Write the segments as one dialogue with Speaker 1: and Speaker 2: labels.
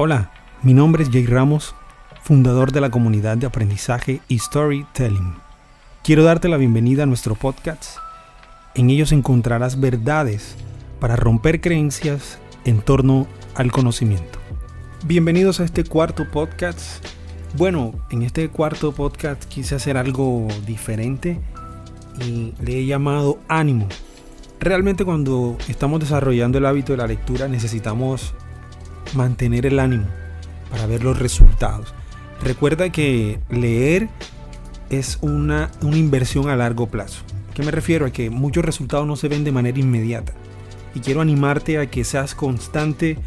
Speaker 1: Hola, mi nombre es Jay Ramos, fundador de la comunidad de aprendizaje y storytelling. Quiero darte la bienvenida a nuestro podcast. En ellos encontrarás verdades para romper creencias en torno al conocimiento. Bienvenidos a este cuarto podcast. Bueno, en este cuarto podcast quise hacer algo diferente y le he llamado ánimo. Realmente cuando estamos desarrollando el hábito de la lectura necesitamos mantener el ánimo para ver los resultados. Recuerda que leer es una, una inversión a largo plazo. ¿Qué me refiero? A que muchos resultados no se ven de manera inmediata. Y quiero animarte a que seas constante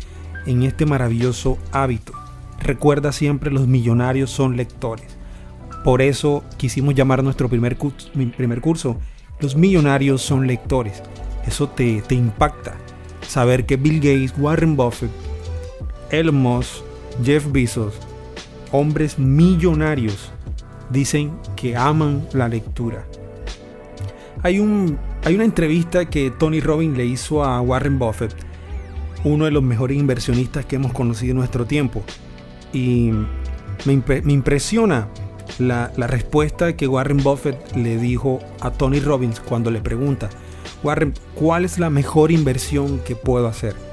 Speaker 1: en este maravilloso hábito. Recuerda siempre los millonarios son lectores. Por eso quisimos llamar nuestro primer curso, primer curso Los millonarios son lectores. Eso te, te impacta. Saber que Bill Gates, Warren Buffett, Elon Musk, Jeff Bezos, hombres millonarios, dicen que aman la lectura. Hay, un, hay una entrevista que Tony Robbins le hizo a Warren Buffett, uno de los mejores inversionistas que hemos conocido en nuestro tiempo. Y me, me impresiona la, la, respuesta que Warren Buffett le dijo a Tony Robbins cuando le pregunta, Warren, ¿cuál es la mejor inversión que puedo hacer?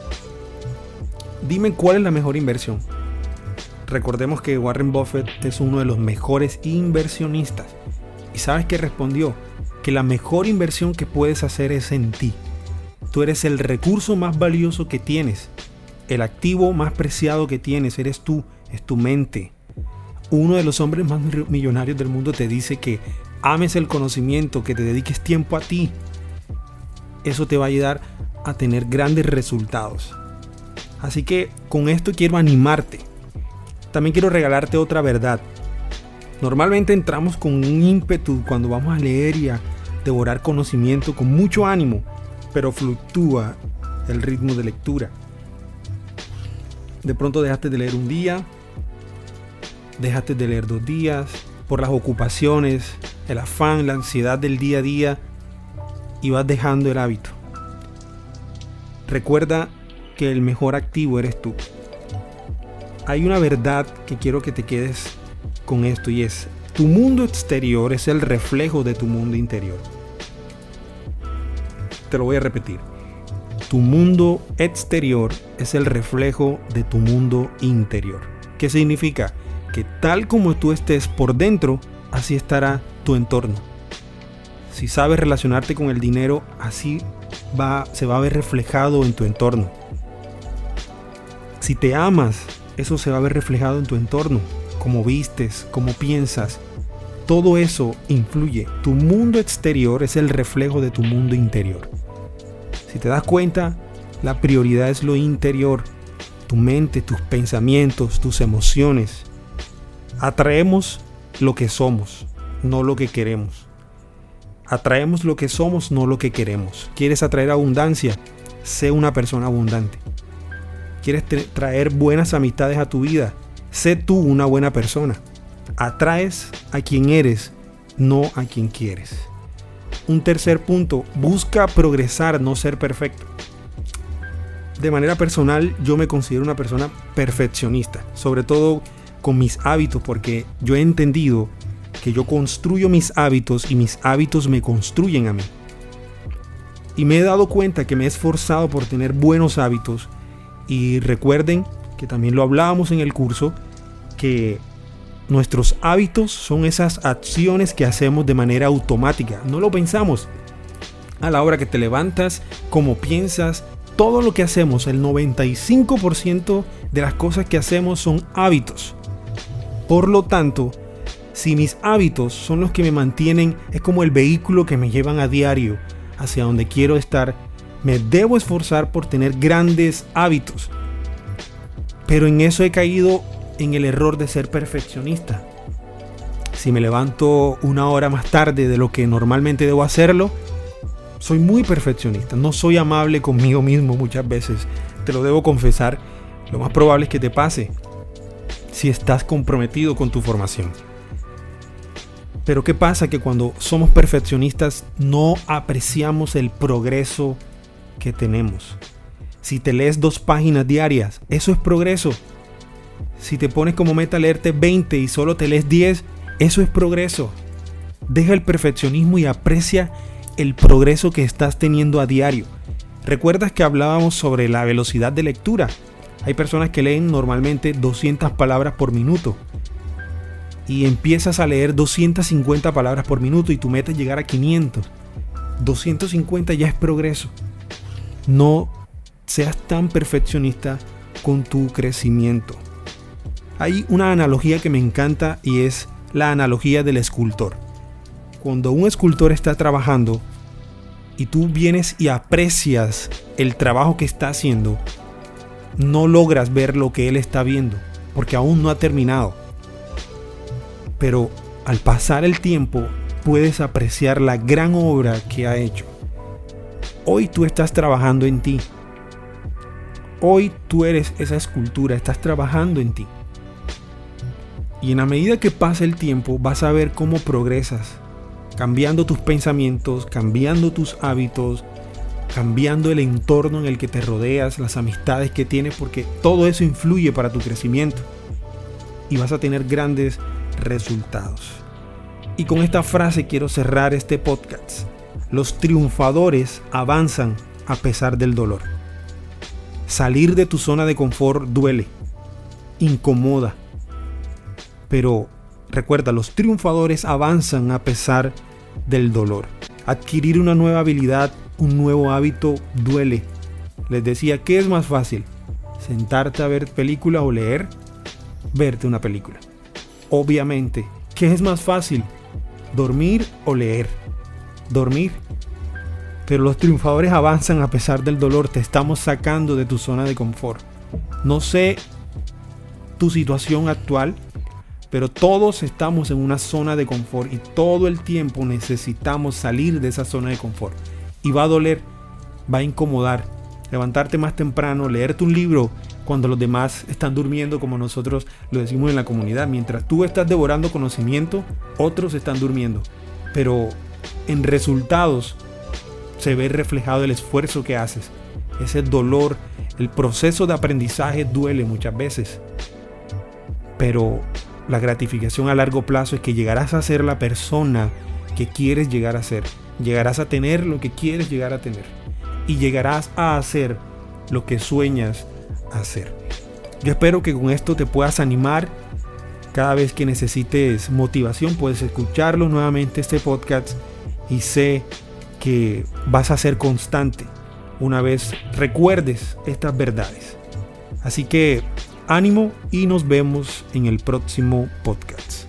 Speaker 1: Dime cuál es la mejor inversión. Recordemos que Warren Buffett es uno de los mejores inversionistas. ¿Y sabes qué respondió? Que la mejor inversión que puedes hacer es en ti. Tú eres el recurso más valioso que tienes. El activo más preciado que tienes eres tú, es tu mente. Uno de los hombres más millonarios del mundo te dice que ames el conocimiento, que te dediques tiempo a ti. Eso te va a ayudar a tener grandes resultados. Así que con esto quiero animarte. También quiero regalarte otra verdad. Normalmente entramos con un ímpetu cuando vamos a leer y a devorar conocimiento con mucho ánimo, pero fluctúa el ritmo de lectura. De pronto dejaste de leer un día, dejaste de leer dos días, por las ocupaciones, el afán, la ansiedad del día a día, y vas dejando el hábito. Recuerda que el mejor activo eres tú. Hay una verdad que quiero que te quedes con esto y es, tu mundo exterior es el reflejo de tu mundo interior. Te lo voy a repetir. Tu mundo exterior es el reflejo de tu mundo interior. ¿Qué significa? Que tal como tú estés por dentro, así estará tu entorno. Si sabes relacionarte con el dinero, así va, se va a ver reflejado en tu entorno. Si te amas, eso se va a ver reflejado en tu entorno, cómo vistes, cómo piensas. Todo eso influye. Tu mundo exterior es el reflejo de tu mundo interior. Si te das cuenta, la prioridad es lo interior, tu mente, tus pensamientos, tus emociones. Atraemos lo que somos, no lo que queremos. Atraemos lo que somos, no lo que queremos. ¿Quieres atraer abundancia? Sé una persona abundante quieres traer buenas amistades a tu vida, sé tú una buena persona. Atraes a quien eres, no a quien quieres. Un tercer punto, busca progresar, no ser perfecto. De manera personal, yo me considero una persona perfeccionista, sobre todo con mis hábitos, porque yo he entendido que yo construyo mis hábitos y mis hábitos me construyen a mí. Y me he dado cuenta que me he esforzado por tener buenos hábitos y recuerden que también lo hablábamos en el curso, que nuestros hábitos son esas acciones que hacemos de manera automática. No lo pensamos. A la hora que te levantas, como piensas, todo lo que hacemos, el 95% de las cosas que hacemos son hábitos. Por lo tanto, si mis hábitos son los que me mantienen, es como el vehículo que me llevan a diario hacia donde quiero estar, me debo esforzar por tener grandes hábitos. Pero en eso he caído en el error de ser perfeccionista. Si me levanto una hora más tarde de lo que normalmente debo hacerlo, soy muy perfeccionista. No soy amable conmigo mismo muchas veces. Te lo debo confesar. Lo más probable es que te pase si estás comprometido con tu formación. Pero ¿qué pasa? Que cuando somos perfeccionistas no apreciamos el progreso que tenemos. Si te lees dos páginas diarias, eso es progreso. Si te pones como meta leerte 20 y solo te lees 10, eso es progreso. Deja el perfeccionismo y aprecia el progreso que estás teniendo a diario. ¿Recuerdas que hablábamos sobre la velocidad de lectura? Hay personas que leen normalmente 200 palabras por minuto. Y empiezas a leer 250 palabras por minuto y tu meta es llegar a 500. 250 ya es progreso. No seas tan perfeccionista con tu crecimiento. Hay una analogía que me encanta y es la analogía del escultor. Cuando un escultor está trabajando y tú vienes y aprecias el trabajo que está haciendo, no logras ver lo que él está viendo, porque aún no ha terminado. Pero al pasar el tiempo puedes apreciar la gran obra que ha hecho. Hoy tú estás trabajando en ti. Hoy tú eres esa escultura, estás trabajando en ti. Y en la medida que pasa el tiempo vas a ver cómo progresas, cambiando tus pensamientos, cambiando tus hábitos, cambiando el entorno en el que te rodeas, las amistades que tienes, porque todo eso influye para tu crecimiento. Y vas a tener grandes resultados. Y con esta frase quiero cerrar este podcast. Los triunfadores avanzan a pesar del dolor. Salir de tu zona de confort duele, incomoda. Pero recuerda, los triunfadores avanzan a pesar del dolor. Adquirir una nueva habilidad, un nuevo hábito duele. Les decía, ¿qué es más fácil? ¿Sentarte a ver película o leer? Verte una película. Obviamente, ¿qué es más fácil? dormir o leer. Dormir. Pero los triunfadores avanzan a pesar del dolor, te estamos sacando de tu zona de confort. No sé tu situación actual, pero todos estamos en una zona de confort y todo el tiempo necesitamos salir de esa zona de confort. Y va a doler, va a incomodar. Levantarte más temprano, leerte un libro cuando los demás están durmiendo, como nosotros lo decimos en la comunidad. Mientras tú estás devorando conocimiento, otros están durmiendo. Pero en resultados se ve reflejado el esfuerzo que haces. Ese dolor, el proceso de aprendizaje duele muchas veces. Pero la gratificación a largo plazo es que llegarás a ser la persona que quieres llegar a ser. Llegarás a tener lo que quieres llegar a tener. Y llegarás a hacer lo que sueñas hacer. Yo espero que con esto te puedas animar. Cada vez que necesites motivación puedes escucharlo nuevamente este podcast y sé que vas a ser constante una vez recuerdes estas verdades. Así que ánimo y nos vemos en el próximo podcast.